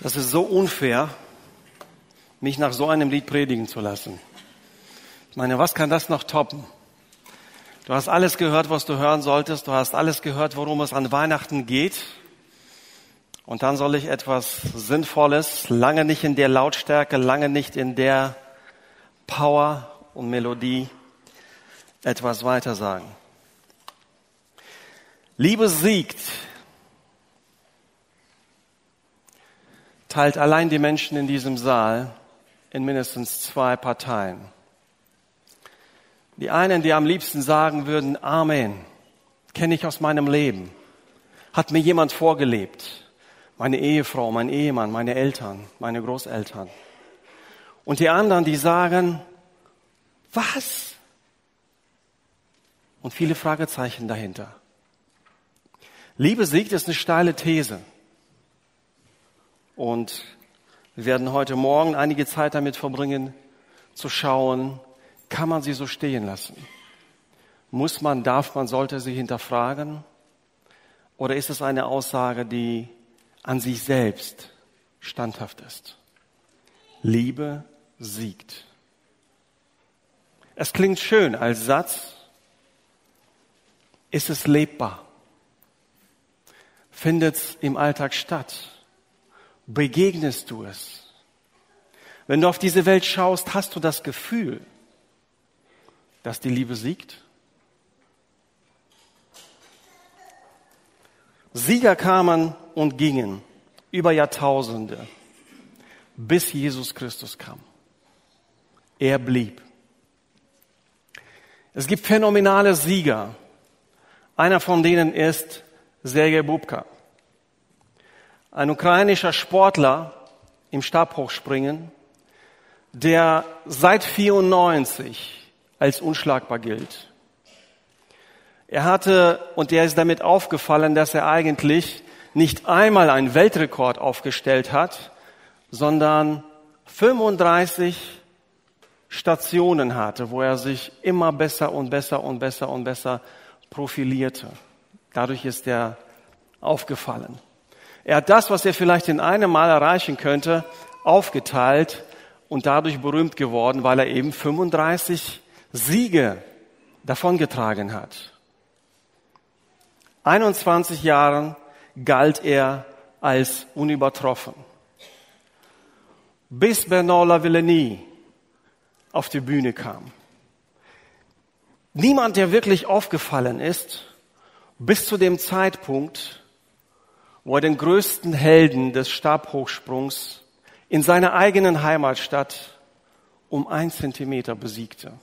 Das ist so unfair, mich nach so einem Lied predigen zu lassen. Ich meine, was kann das noch toppen? Du hast alles gehört, was du hören solltest. Du hast alles gehört, worum es an Weihnachten geht. Und dann soll ich etwas Sinnvolles, lange nicht in der Lautstärke, lange nicht in der Power und Melodie, etwas weiter sagen. Liebe siegt, teilt allein die Menschen in diesem Saal in mindestens zwei Parteien. Die einen, die am liebsten sagen würden, Amen, kenne ich aus meinem Leben, hat mir jemand vorgelebt, meine Ehefrau, mein Ehemann, meine Eltern, meine Großeltern. Und die anderen, die sagen, was? Und viele Fragezeichen dahinter. Liebe siegt ist eine steile These. Und wir werden heute Morgen einige Zeit damit verbringen, zu schauen, kann man sie so stehen lassen? Muss man, darf man, sollte sie hinterfragen? Oder ist es eine Aussage, die an sich selbst standhaft ist? Liebe siegt. Es klingt schön als Satz. Ist es lebbar? Findet es im Alltag statt? Begegnest du es? Wenn du auf diese Welt schaust, hast du das Gefühl, dass die Liebe siegt? Sieger kamen und gingen über Jahrtausende, bis Jesus Christus kam. Er blieb. Es gibt phänomenale Sieger. Einer von denen ist Sergei Bubka. Ein ukrainischer Sportler im Stabhochspringen, der seit 94 als unschlagbar gilt. Er hatte, und er ist damit aufgefallen, dass er eigentlich nicht einmal einen Weltrekord aufgestellt hat, sondern 35 Stationen hatte, wo er sich immer besser und besser und besser und besser profilierte. Dadurch ist er aufgefallen. Er hat das, was er vielleicht in einem Mal erreichen könnte, aufgeteilt und dadurch berühmt geworden, weil er eben 35 Siege davongetragen hat. 21 Jahren galt er als unübertroffen. Bis Bernard Lavillenie auf die Bühne kam. Niemand, der wirklich aufgefallen ist, bis zu dem Zeitpunkt, wo er den größten Helden des Stabhochsprungs in seiner eigenen Heimatstadt um ein Zentimeter besiegte.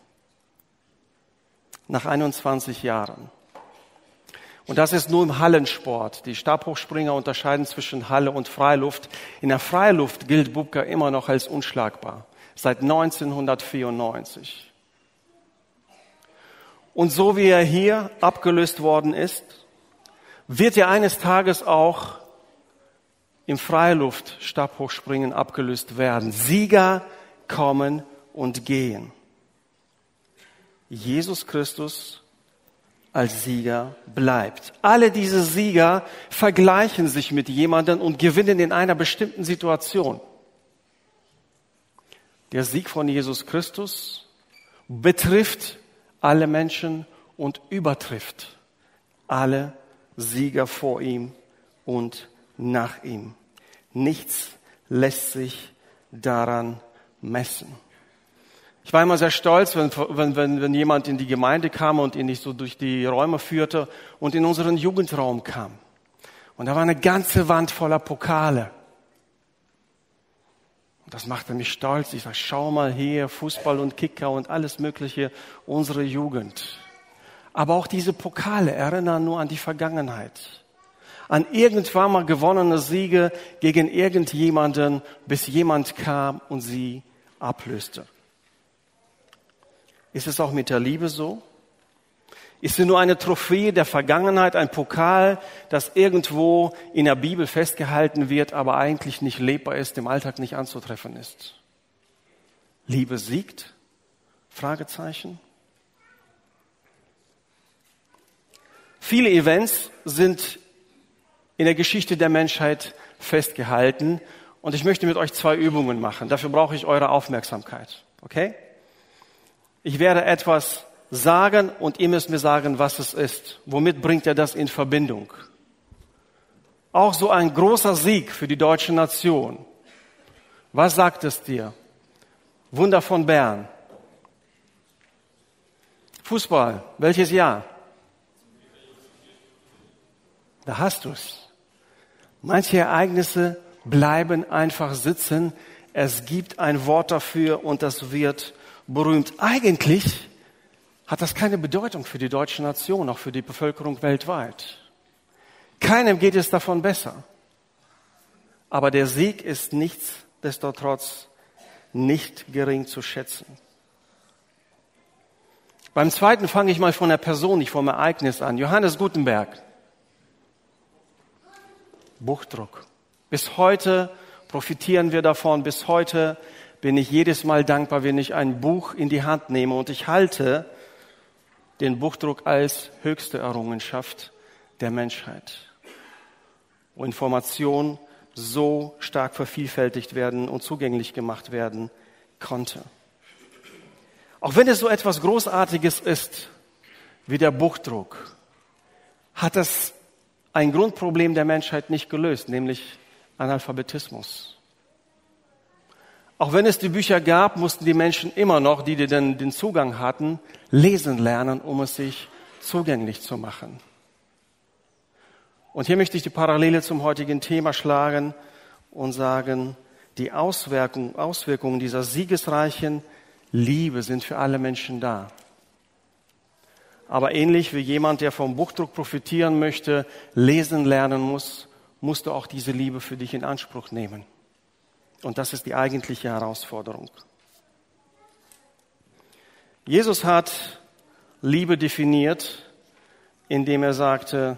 Nach 21 Jahren. Und das ist nur im Hallensport. Die Stabhochspringer unterscheiden zwischen Halle und Freiluft. In der Freiluft gilt Bubka immer noch als unschlagbar. Seit 1994. Und so wie er hier abgelöst worden ist, wird er eines Tages auch im Freiluft Stabhochspringen abgelöst werden. Sieger kommen und gehen. Jesus Christus als Sieger bleibt. Alle diese Sieger vergleichen sich mit jemandem und gewinnen in einer bestimmten Situation. Der Sieg von Jesus Christus betrifft alle Menschen und übertrifft alle Sieger vor ihm und nach ihm. Nichts lässt sich daran messen. Ich war immer sehr stolz, wenn, wenn, wenn, jemand in die Gemeinde kam und ihn nicht so durch die Räume führte und in unseren Jugendraum kam. Und da war eine ganze Wand voller Pokale. Und das machte mich stolz. Ich sage, schau mal hier, Fußball und Kicker und alles Mögliche, unsere Jugend. Aber auch diese Pokale erinnern nur an die Vergangenheit an irgendwann mal gewonnene Siege gegen irgendjemanden, bis jemand kam und sie ablöste. Ist es auch mit der Liebe so? Ist sie nur eine Trophäe der Vergangenheit, ein Pokal, das irgendwo in der Bibel festgehalten wird, aber eigentlich nicht lebbar ist, im Alltag nicht anzutreffen ist? Liebe siegt? Fragezeichen. Viele Events sind in der Geschichte der Menschheit festgehalten Und ich möchte mit euch zwei Übungen machen. Dafür brauche ich eure Aufmerksamkeit. Okay? Ich werde etwas sagen und ihr müsst mir sagen, was es ist. Womit bringt er das in Verbindung? Auch so ein großer Sieg für die deutsche Nation. Was sagt es dir? Wunder von Bern. Fußball, welches Jahr? Da hast du's. Manche Ereignisse bleiben einfach sitzen. Es gibt ein Wort dafür und das wird berühmt. Eigentlich hat das keine Bedeutung für die deutsche Nation, auch für die Bevölkerung weltweit. Keinem geht es davon besser. Aber der Sieg ist nichtsdestotrotz nicht gering zu schätzen. Beim zweiten fange ich mal von der Person, nicht vom Ereignis an. Johannes Gutenberg. Buchdruck. Bis heute profitieren wir davon. Bis heute bin ich jedes Mal dankbar, wenn ich ein Buch in die Hand nehme und ich halte den Buchdruck als höchste Errungenschaft der Menschheit, wo Information so stark vervielfältigt werden und zugänglich gemacht werden konnte. Auch wenn es so etwas Großartiges ist wie der Buchdruck, hat es ein Grundproblem der Menschheit nicht gelöst, nämlich Analphabetismus. Auch wenn es die Bücher gab, mussten die Menschen immer noch, die, den, den Zugang hatten, lesen lernen, um es sich zugänglich zu machen. Und hier möchte ich die Parallele zum heutigen Thema schlagen und sagen, die Auswirkungen, Auswirkungen dieser siegesreichen Liebe sind für alle Menschen da. Aber ähnlich wie jemand, der vom Buchdruck profitieren möchte, lesen lernen muss, musst du auch diese Liebe für dich in Anspruch nehmen. Und das ist die eigentliche Herausforderung. Jesus hat Liebe definiert, indem er sagte,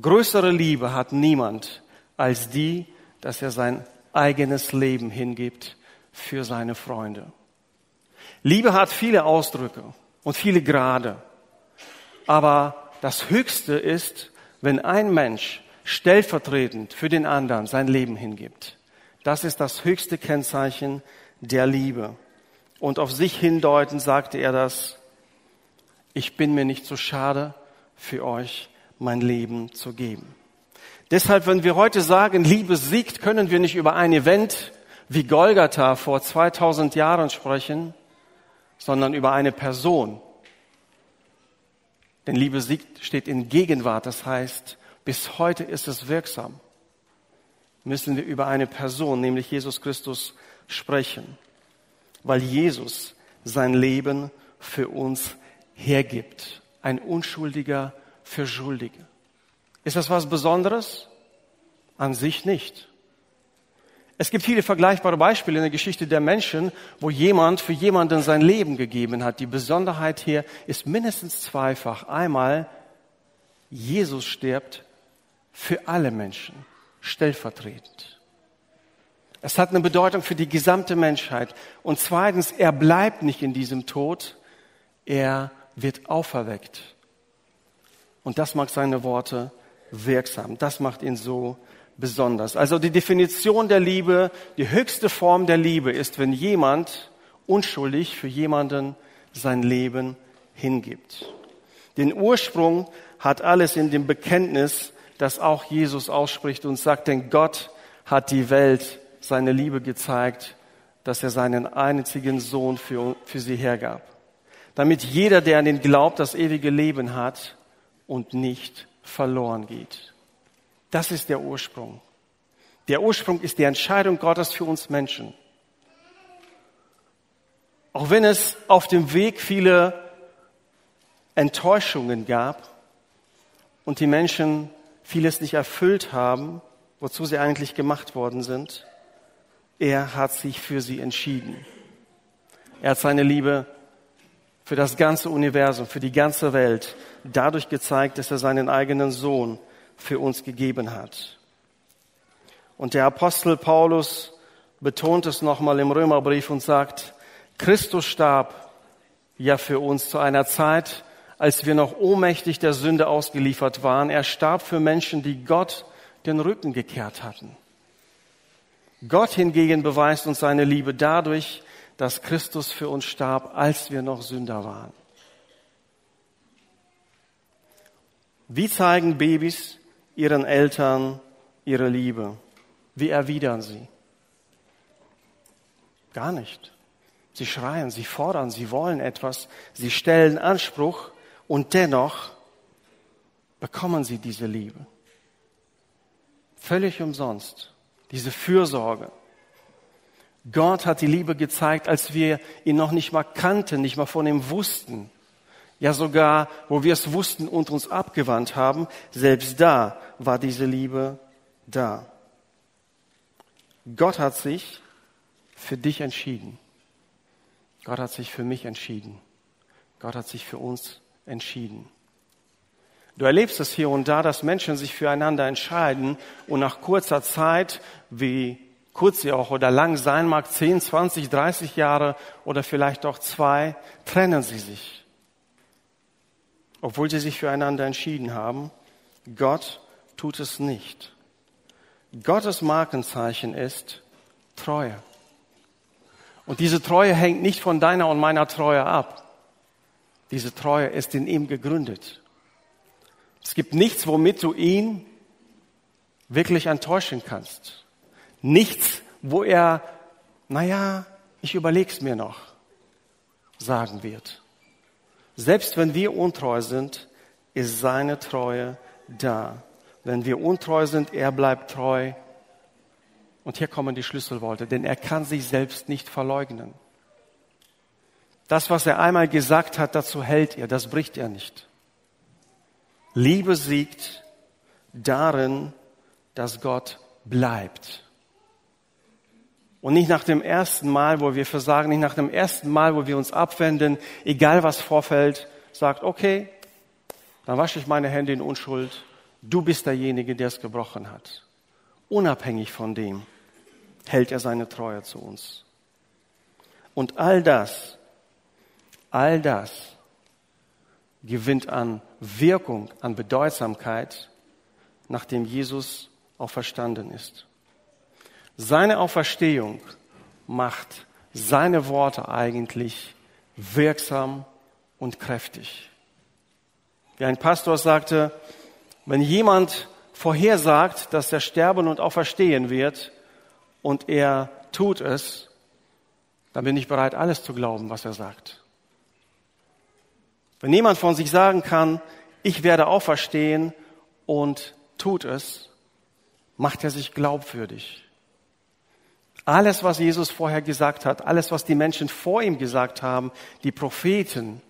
größere Liebe hat niemand als die, dass er sein eigenes Leben hingibt für seine Freunde. Liebe hat viele Ausdrücke und viele Grade. Aber das Höchste ist, wenn ein Mensch stellvertretend für den anderen sein Leben hingibt. Das ist das höchste Kennzeichen der Liebe. Und auf sich hindeutend sagte er das, ich bin mir nicht so schade, für euch mein Leben zu geben. Deshalb, wenn wir heute sagen, Liebe siegt, können wir nicht über ein Event wie Golgatha vor 2000 Jahren sprechen, sondern über eine Person. Denn Liebe siegt steht in Gegenwart, das heißt, bis heute ist es wirksam. Müssen wir über eine Person, nämlich Jesus Christus, sprechen, weil Jesus sein Leben für uns hergibt. Ein Unschuldiger für Schuldige. Ist das was Besonderes? An sich nicht. Es gibt viele vergleichbare Beispiele in der Geschichte der Menschen, wo jemand für jemanden sein Leben gegeben hat. Die Besonderheit hier ist mindestens zweifach. Einmal, Jesus stirbt für alle Menschen, stellvertretend. Es hat eine Bedeutung für die gesamte Menschheit. Und zweitens, er bleibt nicht in diesem Tod, er wird auferweckt. Und das macht seine Worte wirksam. Das macht ihn so besonders. Also die Definition der Liebe, die höchste Form der Liebe ist, wenn jemand unschuldig für jemanden sein Leben hingibt. Den Ursprung hat alles in dem Bekenntnis, das auch Jesus ausspricht und sagt, denn Gott hat die Welt seine Liebe gezeigt, dass er seinen einzigen Sohn für, für sie hergab. Damit jeder, der an den glaubt, das ewige Leben hat und nicht verloren geht. Das ist der Ursprung. Der Ursprung ist die Entscheidung Gottes für uns Menschen. Auch wenn es auf dem Weg viele Enttäuschungen gab und die Menschen vieles nicht erfüllt haben, wozu sie eigentlich gemacht worden sind, er hat sich für sie entschieden. Er hat seine Liebe für das ganze Universum, für die ganze Welt dadurch gezeigt, dass er seinen eigenen Sohn für uns gegeben hat. Und der Apostel Paulus betont es nochmal im Römerbrief und sagt, Christus starb ja für uns zu einer Zeit, als wir noch ohnmächtig der Sünde ausgeliefert waren. Er starb für Menschen, die Gott den Rücken gekehrt hatten. Gott hingegen beweist uns seine Liebe dadurch, dass Christus für uns starb, als wir noch Sünder waren. Wie zeigen Babys ihren Eltern ihre Liebe? Wie erwidern sie? Gar nicht. Sie schreien, sie fordern, sie wollen etwas, sie stellen Anspruch und dennoch bekommen sie diese Liebe. Völlig umsonst. Diese Fürsorge. Gott hat die Liebe gezeigt, als wir ihn noch nicht mal kannten, nicht mal von ihm wussten. Ja sogar, wo wir es wussten und uns abgewandt haben, selbst da war diese Liebe da. Gott hat sich für dich entschieden. Gott hat sich für mich entschieden. Gott hat sich für uns entschieden. Du erlebst es hier und da, dass Menschen sich füreinander entscheiden und nach kurzer Zeit, wie kurz sie auch oder lang sein mag, 10, 20, 30 Jahre oder vielleicht auch zwei, trennen sie sich. Obwohl sie sich füreinander entschieden haben. Gott tut es nicht. Gottes Markenzeichen ist Treue. Und diese Treue hängt nicht von deiner und meiner Treue ab. Diese Treue ist in ihm gegründet. Es gibt nichts, womit du ihn wirklich enttäuschen kannst. Nichts, wo er, naja, ich überleg's mir noch, sagen wird. Selbst wenn wir untreu sind, ist seine Treue da. Wenn wir untreu sind, er bleibt treu. Und hier kommen die Schlüsselworte, denn er kann sich selbst nicht verleugnen. Das, was er einmal gesagt hat, dazu hält er, das bricht er nicht. Liebe siegt darin, dass Gott bleibt. Und nicht nach dem ersten Mal, wo wir versagen, nicht nach dem ersten Mal, wo wir uns abwenden, egal was vorfällt, sagt, okay, dann wasche ich meine Hände in Unschuld. Du bist derjenige, der es gebrochen hat. Unabhängig von dem hält er seine Treue zu uns. Und all das, all das gewinnt an Wirkung, an Bedeutsamkeit, nachdem Jesus auferstanden ist. Seine Auferstehung macht seine Worte eigentlich wirksam und kräftig. Wie ein Pastor sagte, wenn jemand vorhersagt, dass er sterben und auferstehen wird und er tut es, dann bin ich bereit, alles zu glauben, was er sagt. Wenn jemand von sich sagen kann, ich werde auferstehen und tut es, macht er sich glaubwürdig. Alles, was Jesus vorher gesagt hat, alles, was die Menschen vor ihm gesagt haben, die Propheten,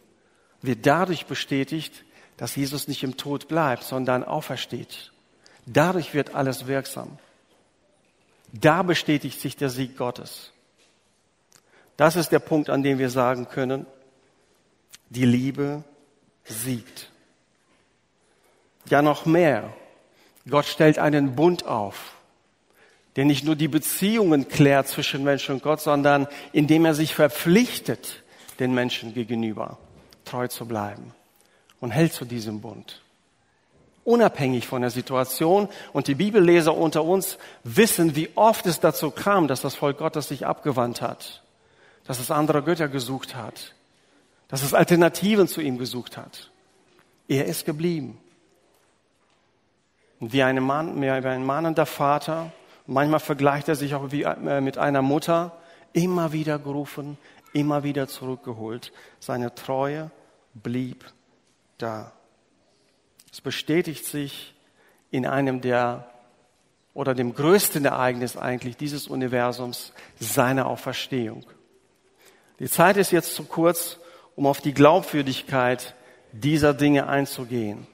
wird dadurch bestätigt, dass Jesus nicht im Tod bleibt, sondern aufersteht. Dadurch wird alles wirksam. Da bestätigt sich der Sieg Gottes. Das ist der Punkt, an dem wir sagen können, die Liebe siegt. Ja, noch mehr. Gott stellt einen Bund auf, der nicht nur die Beziehungen klärt zwischen Mensch und Gott, sondern indem er sich verpflichtet, den Menschen gegenüber treu zu bleiben und hält zu diesem Bund. Unabhängig von der Situation. Und die Bibelleser unter uns wissen, wie oft es dazu kam, dass das Volk Gottes sich abgewandt hat, dass es andere Götter gesucht hat, dass es Alternativen zu ihm gesucht hat. Er ist geblieben. Und wie, eine Mann, wie ein mahnender Vater, manchmal vergleicht er sich auch wie, äh, mit einer Mutter, immer wieder gerufen, immer wieder zurückgeholt. Seine Treue blieb da. Es bestätigt sich in einem der oder dem größten Ereignis eigentlich dieses Universums, seine Auferstehung. Die Zeit ist jetzt zu kurz, um auf die Glaubwürdigkeit dieser Dinge einzugehen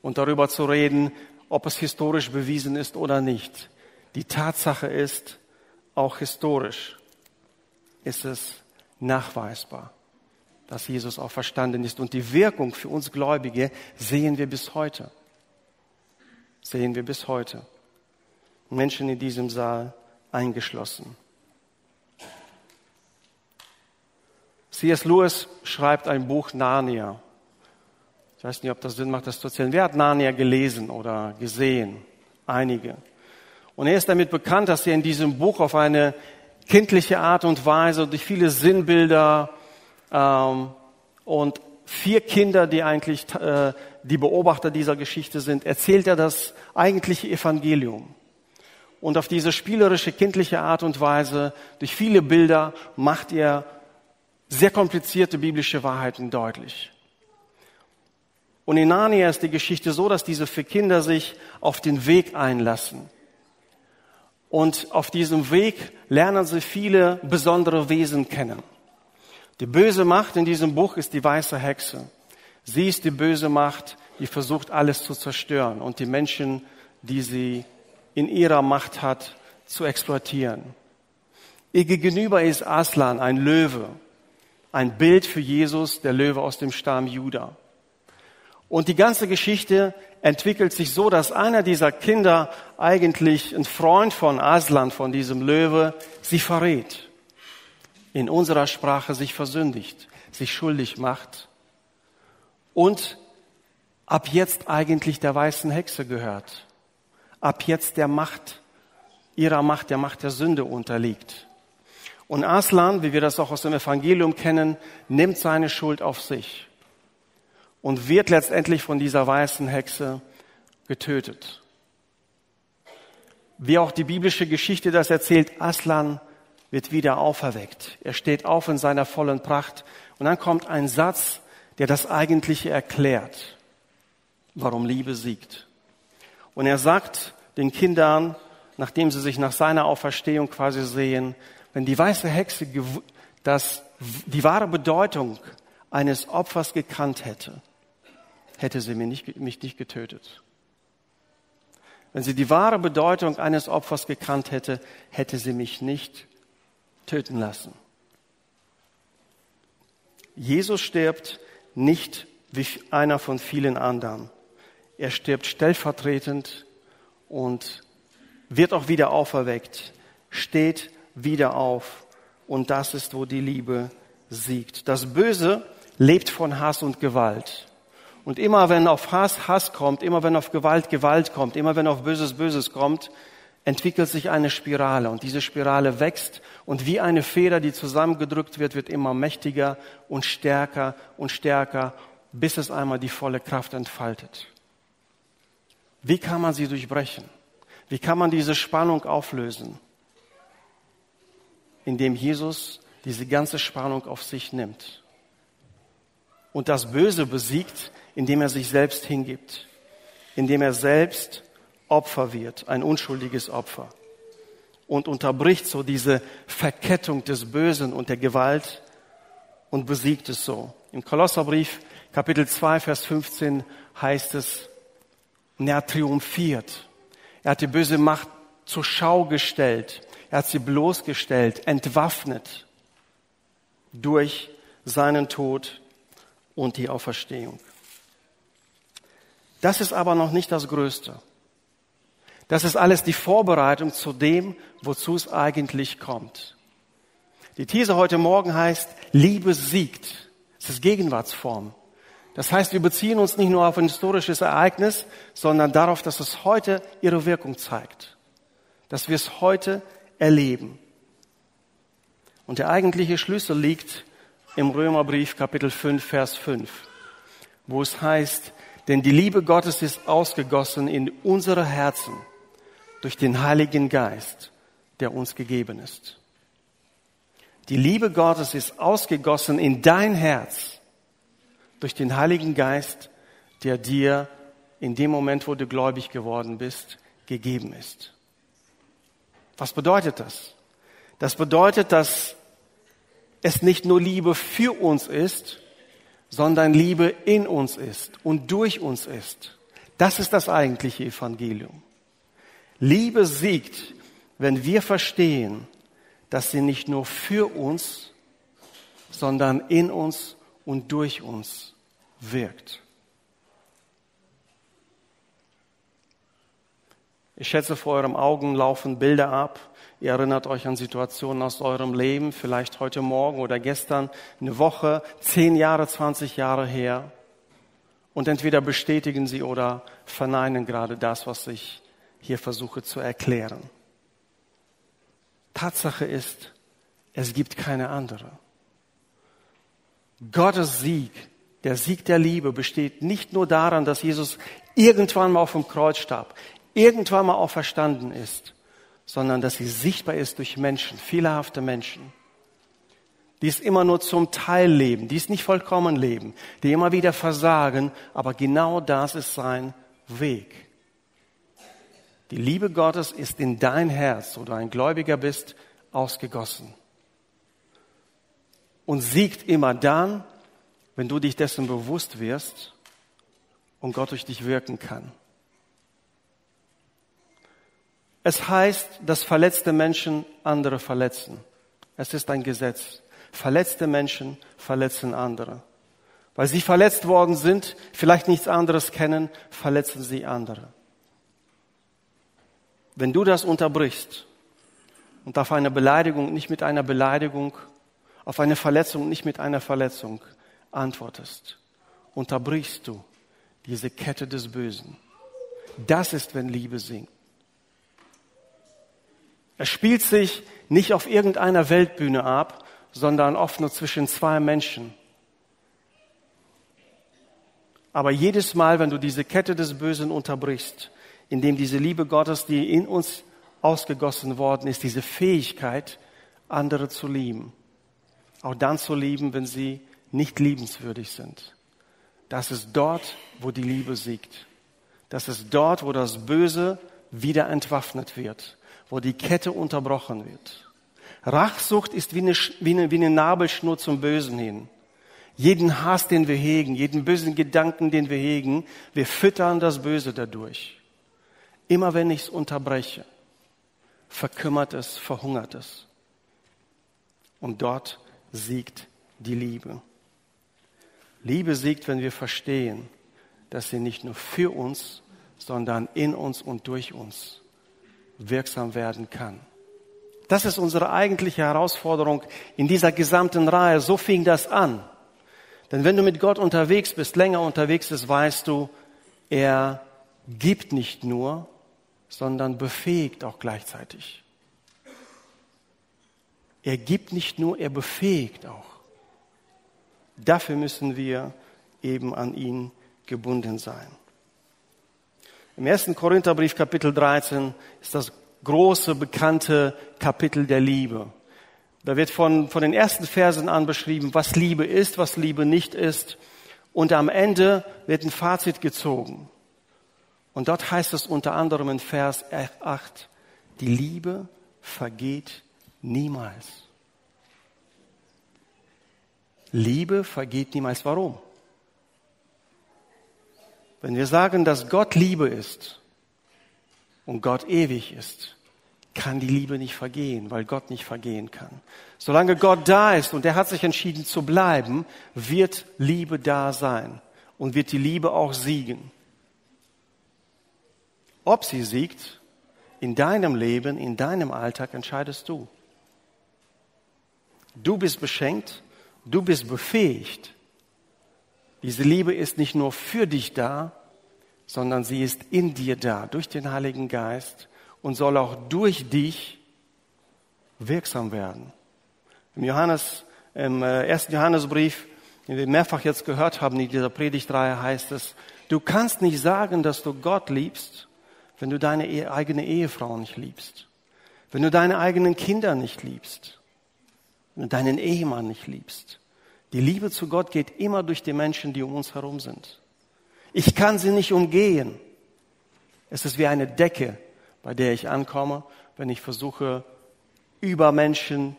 und darüber zu reden, ob es historisch bewiesen ist oder nicht. Die Tatsache ist, auch historisch ist es nachweisbar, dass Jesus auch verstanden ist. Und die Wirkung für uns Gläubige sehen wir bis heute. Sehen wir bis heute. Menschen in diesem Saal eingeschlossen. C.S. Lewis schreibt ein Buch Narnia. Ich weiß nicht, ob das Sinn macht, das zu erzählen. Wer hat Narnia gelesen oder gesehen? Einige. Und er ist damit bekannt, dass er in diesem Buch auf eine kindliche Art und Weise durch viele Sinnbilder ähm, und vier Kinder, die eigentlich äh, die Beobachter dieser Geschichte sind, erzählt er das eigentliche Evangelium. Und auf diese spielerische, kindliche Art und Weise, durch viele Bilder, macht er sehr komplizierte biblische Wahrheiten deutlich. Und in Narnia ist die Geschichte so, dass diese vier Kinder sich auf den Weg einlassen. Und auf diesem Weg lernen sie viele besondere Wesen kennen. Die böse Macht in diesem Buch ist die weiße Hexe. Sie ist die böse Macht, die versucht, alles zu zerstören und die Menschen, die sie in ihrer Macht hat, zu exploitieren. Ihr Gegenüber ist Aslan, ein Löwe, ein Bild für Jesus, der Löwe aus dem Stamm Juda. Und die ganze Geschichte entwickelt sich so, dass einer dieser Kinder eigentlich ein Freund von Aslan, von diesem Löwe, sie verrät. In unserer Sprache sich versündigt, sich schuldig macht und ab jetzt eigentlich der weißen Hexe gehört. Ab jetzt der Macht, ihrer Macht, der Macht der Sünde unterliegt. Und Aslan, wie wir das auch aus dem Evangelium kennen, nimmt seine Schuld auf sich und wird letztendlich von dieser weißen Hexe getötet. Wie auch die biblische Geschichte das erzählt, Aslan wird wieder auferweckt. Er steht auf in seiner vollen Pracht und dann kommt ein Satz, der das Eigentliche erklärt, warum Liebe siegt. Und er sagt den Kindern, nachdem sie sich nach seiner Auferstehung quasi sehen, wenn die weiße Hexe das, die wahre Bedeutung eines Opfers gekannt hätte, hätte sie mich nicht, mich nicht getötet. Wenn sie die wahre Bedeutung eines Opfers gekannt hätte, hätte sie mich nicht töten lassen. Jesus stirbt nicht wie einer von vielen anderen. Er stirbt stellvertretend und wird auch wieder auferweckt, steht wieder auf. Und das ist, wo die Liebe siegt. Das Böse lebt von Hass und Gewalt. Und immer wenn auf Hass Hass kommt, immer wenn auf Gewalt Gewalt kommt, immer wenn auf Böses Böses kommt, entwickelt sich eine Spirale. Und diese Spirale wächst und wie eine Feder, die zusammengedrückt wird, wird immer mächtiger und stärker und stärker, bis es einmal die volle Kraft entfaltet. Wie kann man sie durchbrechen? Wie kann man diese Spannung auflösen? Indem Jesus diese ganze Spannung auf sich nimmt und das Böse besiegt, indem er sich selbst hingibt, indem er selbst Opfer wird, ein unschuldiges Opfer und unterbricht so diese Verkettung des Bösen und der Gewalt und besiegt es so. Im Kolosserbrief Kapitel 2, Vers 15 heißt es, er hat triumphiert. Er hat die böse Macht zur Schau gestellt. Er hat sie bloßgestellt, entwaffnet durch seinen Tod und die Auferstehung. Das ist aber noch nicht das Größte. Das ist alles die Vorbereitung zu dem, wozu es eigentlich kommt. Die These heute Morgen heißt, Liebe siegt. Es ist Gegenwartsform. Das heißt, wir beziehen uns nicht nur auf ein historisches Ereignis, sondern darauf, dass es heute ihre Wirkung zeigt. Dass wir es heute erleben. Und der eigentliche Schlüssel liegt im Römerbrief Kapitel 5, Vers 5, wo es heißt, denn die Liebe Gottes ist ausgegossen in unsere Herzen durch den Heiligen Geist, der uns gegeben ist. Die Liebe Gottes ist ausgegossen in dein Herz durch den Heiligen Geist, der dir in dem Moment, wo du gläubig geworden bist, gegeben ist. Was bedeutet das? Das bedeutet, dass es nicht nur Liebe für uns ist, sondern Liebe in uns ist und durch uns ist. Das ist das eigentliche Evangelium. Liebe siegt, wenn wir verstehen, dass sie nicht nur für uns, sondern in uns und durch uns wirkt. Ich schätze, vor euren Augen laufen Bilder ab, Ihr erinnert euch an Situationen aus eurem Leben, vielleicht heute Morgen oder gestern, eine Woche, zehn Jahre, zwanzig Jahre her. Und entweder bestätigen sie oder verneinen gerade das, was ich hier versuche zu erklären. Tatsache ist, es gibt keine andere. Gottes Sieg, der Sieg der Liebe besteht nicht nur daran, dass Jesus irgendwann mal auf dem Kreuz starb, irgendwann mal auferstanden ist, sondern dass sie sichtbar ist durch Menschen, fehlerhafte Menschen, die es immer nur zum Teil leben, die es nicht vollkommen leben, die immer wieder versagen, aber genau das ist sein Weg. Die Liebe Gottes ist in dein Herz, wo du ein Gläubiger bist, ausgegossen und siegt immer dann, wenn du dich dessen bewusst wirst und Gott durch dich wirken kann. Es heißt, dass verletzte Menschen andere verletzen. Es ist ein Gesetz. Verletzte Menschen verletzen andere. Weil sie verletzt worden sind, vielleicht nichts anderes kennen, verletzen sie andere. Wenn du das unterbrichst und auf eine Beleidigung nicht mit einer Beleidigung auf eine Verletzung nicht mit einer Verletzung antwortest, unterbrichst du diese Kette des Bösen. Das ist, wenn Liebe singt. Es spielt sich nicht auf irgendeiner Weltbühne ab, sondern oft nur zwischen zwei Menschen. Aber jedes Mal, wenn du diese Kette des Bösen unterbrichst, indem diese Liebe Gottes, die in uns ausgegossen worden ist, diese Fähigkeit, andere zu lieben, auch dann zu lieben, wenn sie nicht liebenswürdig sind. Das ist dort, wo die Liebe siegt. Das ist dort, wo das Böse wieder entwaffnet wird, wo die Kette unterbrochen wird. Rachsucht ist wie eine, wie eine, wie eine Nabelschnur zum Bösen hin. Jeden Hass, den wir hegen, jeden bösen Gedanken, den wir hegen, wir füttern das Böse dadurch. Immer wenn ich es unterbreche, verkümmert es, verhungert es. Und dort siegt die Liebe. Liebe siegt, wenn wir verstehen, dass sie nicht nur für uns, sondern in uns und durch uns wirksam werden kann. Das ist unsere eigentliche Herausforderung in dieser gesamten Reihe. So fing das an. Denn wenn du mit Gott unterwegs bist, länger unterwegs bist, weißt du, er gibt nicht nur, sondern befähigt auch gleichzeitig. Er gibt nicht nur, er befähigt auch. Dafür müssen wir eben an ihn gebunden sein. Im ersten Korintherbrief Kapitel 13 ist das große, bekannte Kapitel der Liebe. Da wird von, von den ersten Versen an beschrieben, was Liebe ist, was Liebe nicht ist. Und am Ende wird ein Fazit gezogen. Und dort heißt es unter anderem in Vers 8, die Liebe vergeht Niemals. Liebe vergeht niemals. Warum? Wenn wir sagen, dass Gott Liebe ist und Gott ewig ist, kann die Liebe nicht vergehen, weil Gott nicht vergehen kann. Solange Gott da ist und er hat sich entschieden zu bleiben, wird Liebe da sein und wird die Liebe auch siegen. Ob sie siegt, in deinem Leben, in deinem Alltag entscheidest du. Du bist beschenkt, du bist befähigt. Diese Liebe ist nicht nur für dich da, sondern sie ist in dir da, durch den Heiligen Geist und soll auch durch dich wirksam werden. Im Johannes, im äh, ersten Johannesbrief, den wir mehrfach jetzt gehört haben in dieser Predigtreihe, heißt es, du kannst nicht sagen, dass du Gott liebst, wenn du deine eigene Ehefrau nicht liebst, wenn du deine eigenen Kinder nicht liebst, wenn du deinen Ehemann nicht liebst. Die Liebe zu Gott geht immer durch die Menschen, die um uns herum sind. Ich kann sie nicht umgehen. Es ist wie eine Decke, bei der ich ankomme, wenn ich versuche, über Menschen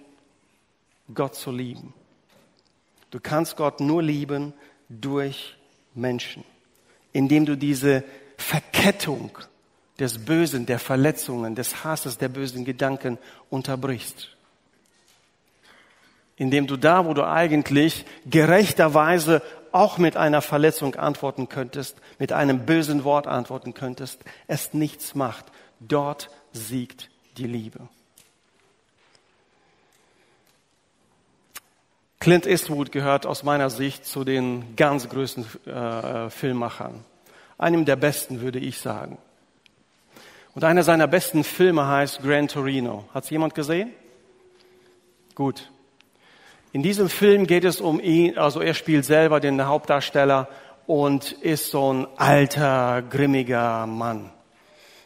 Gott zu lieben. Du kannst Gott nur lieben durch Menschen, indem du diese Verkettung des Bösen, der Verletzungen, des Hasses, der bösen Gedanken unterbrichst indem du da, wo du eigentlich gerechterweise auch mit einer Verletzung antworten könntest, mit einem bösen Wort antworten könntest, es nichts macht. Dort siegt die Liebe. Clint Eastwood gehört aus meiner Sicht zu den ganz größten äh, Filmmachern. Einem der besten, würde ich sagen. Und einer seiner besten Filme heißt Gran Torino. Hat es jemand gesehen? Gut. In diesem Film geht es um ihn, also er spielt selber den Hauptdarsteller und ist so ein alter, grimmiger Mann.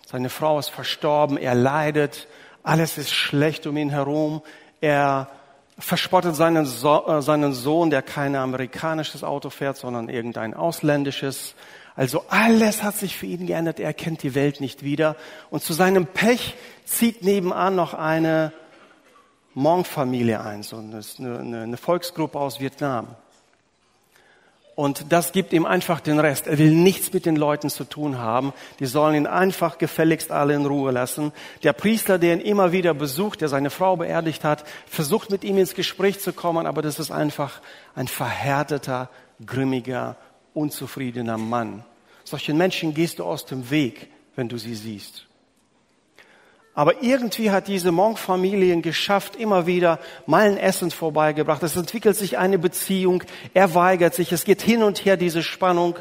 Seine Frau ist verstorben, er leidet, alles ist schlecht um ihn herum. Er verspottet seinen, so äh, seinen Sohn, der kein amerikanisches Auto fährt, sondern irgendein ausländisches. Also alles hat sich für ihn geändert. Er kennt die Welt nicht wieder. Und zu seinem Pech zieht nebenan noch eine Monk-Familie ein, so eine, eine Volksgruppe aus Vietnam. Und das gibt ihm einfach den Rest. Er will nichts mit den Leuten zu tun haben. Die sollen ihn einfach gefälligst alle in Ruhe lassen. Der Priester, der ihn immer wieder besucht, der seine Frau beerdigt hat, versucht mit ihm ins Gespräch zu kommen, aber das ist einfach ein verhärteter, grimmiger, unzufriedener Mann. Solchen Menschen gehst du aus dem Weg, wenn du sie siehst. Aber irgendwie hat diese Monk-Familien geschafft, immer wieder mal ein Essen vorbeigebracht. Es entwickelt sich eine Beziehung. Er weigert sich. Es geht hin und her, diese Spannung.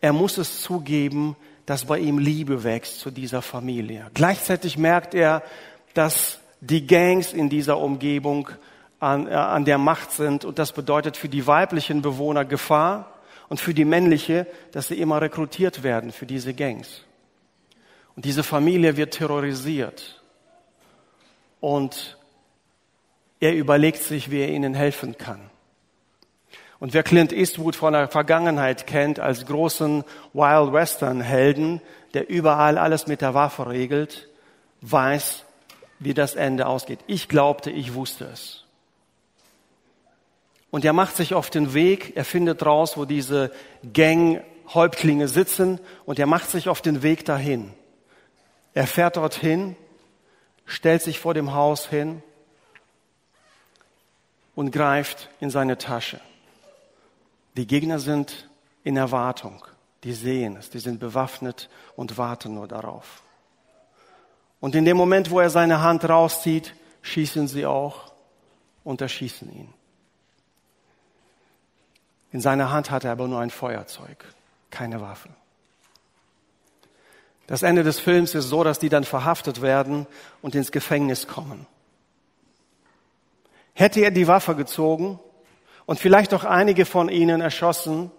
Er muss es zugeben, dass bei ihm Liebe wächst zu dieser Familie. Gleichzeitig merkt er, dass die Gangs in dieser Umgebung an, äh, an der Macht sind. Und das bedeutet für die weiblichen Bewohner Gefahr und für die männliche, dass sie immer rekrutiert werden für diese Gangs. Und diese Familie wird terrorisiert. Und er überlegt sich, wie er ihnen helfen kann. Und wer Clint Eastwood von der Vergangenheit kennt als großen Wild Western Helden, der überall alles mit der Waffe regelt, weiß, wie das Ende ausgeht. Ich glaubte, ich wusste es. Und er macht sich auf den Weg, er findet raus, wo diese Gang-Häuptlinge sitzen und er macht sich auf den Weg dahin. Er fährt dorthin, stellt sich vor dem Haus hin und greift in seine Tasche. Die Gegner sind in Erwartung. Die sehen es, die sind bewaffnet und warten nur darauf. Und in dem Moment, wo er seine Hand rauszieht, schießen sie auch und erschießen ihn. In seiner Hand hat er aber nur ein Feuerzeug, keine Waffe. Das Ende des Films ist so, dass die dann verhaftet werden und ins Gefängnis kommen. Hätte er die Waffe gezogen und vielleicht auch einige von ihnen erschossen,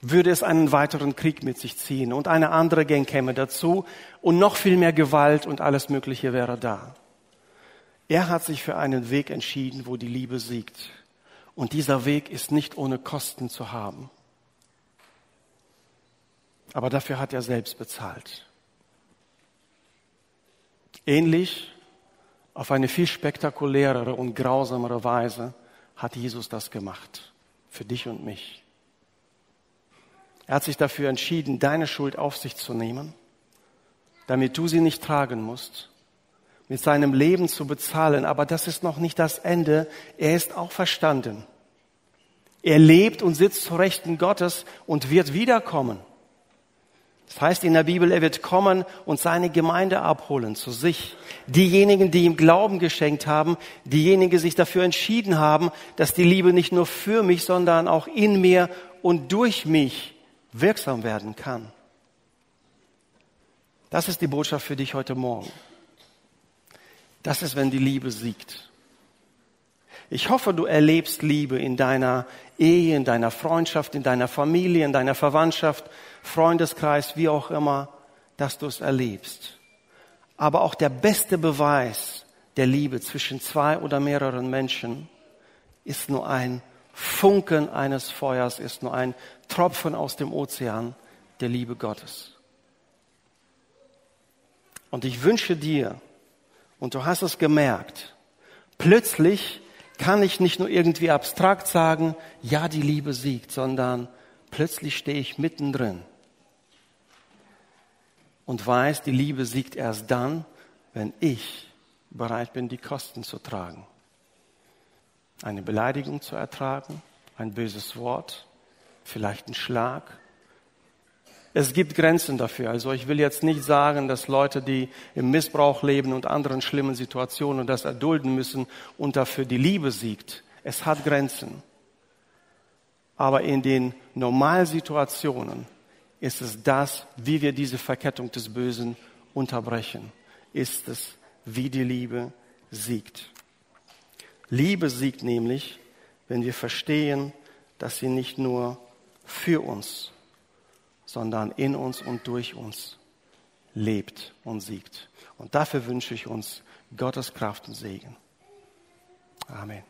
würde es einen weiteren Krieg mit sich ziehen und eine andere Gang käme dazu und noch viel mehr Gewalt und alles Mögliche wäre da. Er hat sich für einen Weg entschieden, wo die Liebe siegt. Und dieser Weg ist nicht ohne Kosten zu haben. Aber dafür hat er selbst bezahlt. Ähnlich, auf eine viel spektakulärere und grausamere Weise hat Jesus das gemacht. Für dich und mich. Er hat sich dafür entschieden, deine Schuld auf sich zu nehmen, damit du sie nicht tragen musst, mit seinem Leben zu bezahlen. Aber das ist noch nicht das Ende. Er ist auch verstanden. Er lebt und sitzt zu Rechten Gottes und wird wiederkommen. Das heißt in der Bibel, er wird kommen und seine Gemeinde abholen zu sich. Diejenigen, die ihm Glauben geschenkt haben, diejenigen, die sich dafür entschieden haben, dass die Liebe nicht nur für mich, sondern auch in mir und durch mich wirksam werden kann. Das ist die Botschaft für dich heute Morgen. Das ist, wenn die Liebe siegt. Ich hoffe, du erlebst Liebe in deiner Ehe, in deiner Freundschaft, in deiner Familie, in deiner Verwandtschaft, Freundeskreis, wie auch immer, dass du es erlebst. Aber auch der beste Beweis der Liebe zwischen zwei oder mehreren Menschen ist nur ein Funken eines Feuers, ist nur ein Tropfen aus dem Ozean der Liebe Gottes. Und ich wünsche dir, und du hast es gemerkt, plötzlich kann ich nicht nur irgendwie abstrakt sagen, ja, die Liebe siegt, sondern plötzlich stehe ich mittendrin und weiß, die Liebe siegt erst dann, wenn ich bereit bin, die Kosten zu tragen. Eine Beleidigung zu ertragen, ein böses Wort, vielleicht ein Schlag. Es gibt Grenzen dafür. Also ich will jetzt nicht sagen, dass Leute, die im Missbrauch leben und anderen schlimmen Situationen das erdulden müssen und dafür die Liebe siegt. Es hat Grenzen. Aber in den Normalsituationen ist es das, wie wir diese Verkettung des Bösen unterbrechen, ist es, wie die Liebe siegt. Liebe siegt nämlich, wenn wir verstehen, dass sie nicht nur für uns, sondern in uns und durch uns lebt und siegt. Und dafür wünsche ich uns Gottes Kraft und Segen. Amen.